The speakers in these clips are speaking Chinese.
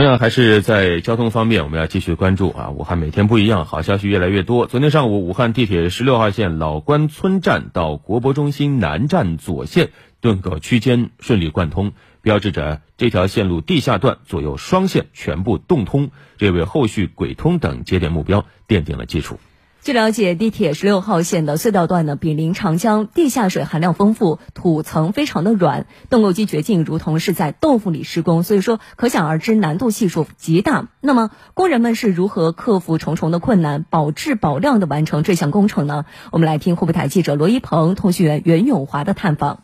同样还是在交通方面，我们要继续关注啊！武汉每天不一样，好消息越来越多。昨天上午，武汉地铁十六号线老关村站到国博中心南站左线盾构区间顺利贯通，标志着这条线路地下段左右双线全部动通，这为后续轨通等节点目标奠定了基础。据了解，地铁十六号线的隧道段呢，毗邻长江，地下水含量丰富，土层非常的软，盾构机掘进如同是在豆腐里施工，所以说可想而知难度系数极大。那么工人们是如何克服重重的困难，保质保量的完成这项工程呢？我们来听湖北台记者罗一鹏、通讯员袁永华的探访。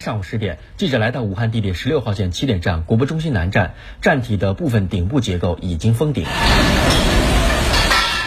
上午十点，记者来到武汉地铁十六号线起点站国博中心南站，站体的部分顶部结构已经封顶。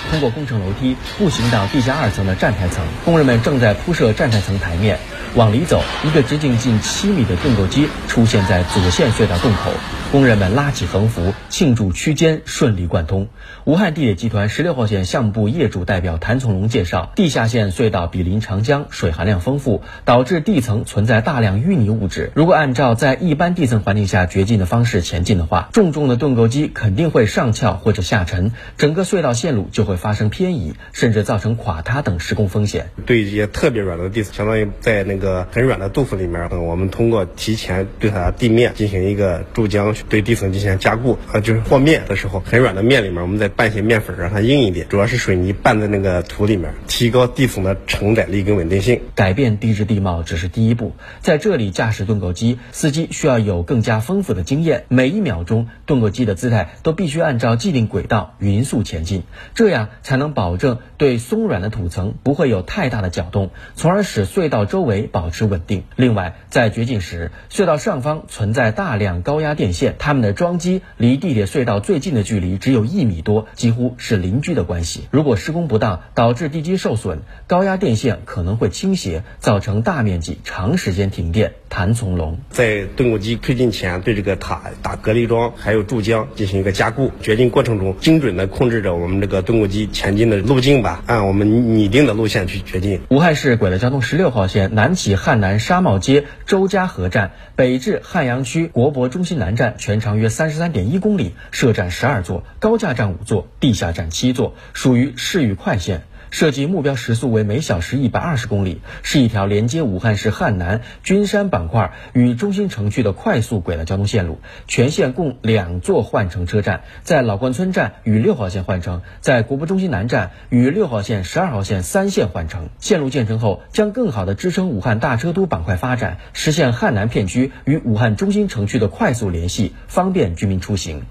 通过工程楼梯步行到地下二层的站台层，工人们正在铺设站台层台面。往里走，一个直径近七米的盾构机出现在左线隧道洞口。工人们拉起横幅，庆祝区间顺利贯通。武汉地铁集团十六号线项目部业主代表谭从龙介绍，地下线隧道毗邻长江，水含量丰富，导致地层存在大量淤泥物质。如果按照在一般地层环境下掘进的方式前进的话，重重的盾构机肯定会上翘或者下沉，整个隧道线路就会发生偏移，甚至造成垮塌等施工风险。对一些特别软的地层，相当于在那个个很软的豆腐里面，我们通过提前对它地面进行一个注浆。对地层进行加固，啊，就是和面的时候，很软的面里面，我们再拌些面粉，让它硬一点。主要是水泥拌在那个土里面，提高地层的承载力跟稳定性。改变地质地貌只是第一步，在这里驾驶盾构机，司机需要有更加丰富的经验。每一秒钟，盾构机的姿态都必须按照既定轨道匀速前进，这样才能保证对松软的土层不会有太大的搅动，从而使隧道周围保持稳定。另外，在掘进时，隧道上方存在大量高压电线。它们的桩基离地铁隧道最近的距离只有一米多，几乎是邻居的关系。如果施工不当，导致地基受损，高压电线可能会倾斜，造成大面积、长时间停电。谭从龙在盾构机推进前，对这个塔打隔离桩，还有注浆进行一个加固。掘进过程中，精准的控制着我们这个盾构机前进的路径吧，按我们拟定的路线去掘进。武汉市轨道交通十六号线南起汉南沙帽街周家河站，北至汉阳区国博中心南站。全长约三十三点一公里，设站十二座，高架站五座，地下站七座，属于市域快线。设计目标时速为每小时一百二十公里，是一条连接武汉市汉南、君山板块与中心城区的快速轨道交通线路。全线共两座换乘车站，在老关村站与六号线换乘，在国博中心南站与六号线、十二号线三线换乘。线路建成后，将更好地支撑武汉大车都板块发展，实现汉南片区与武汉中心城区的快速联系，方便居民出行。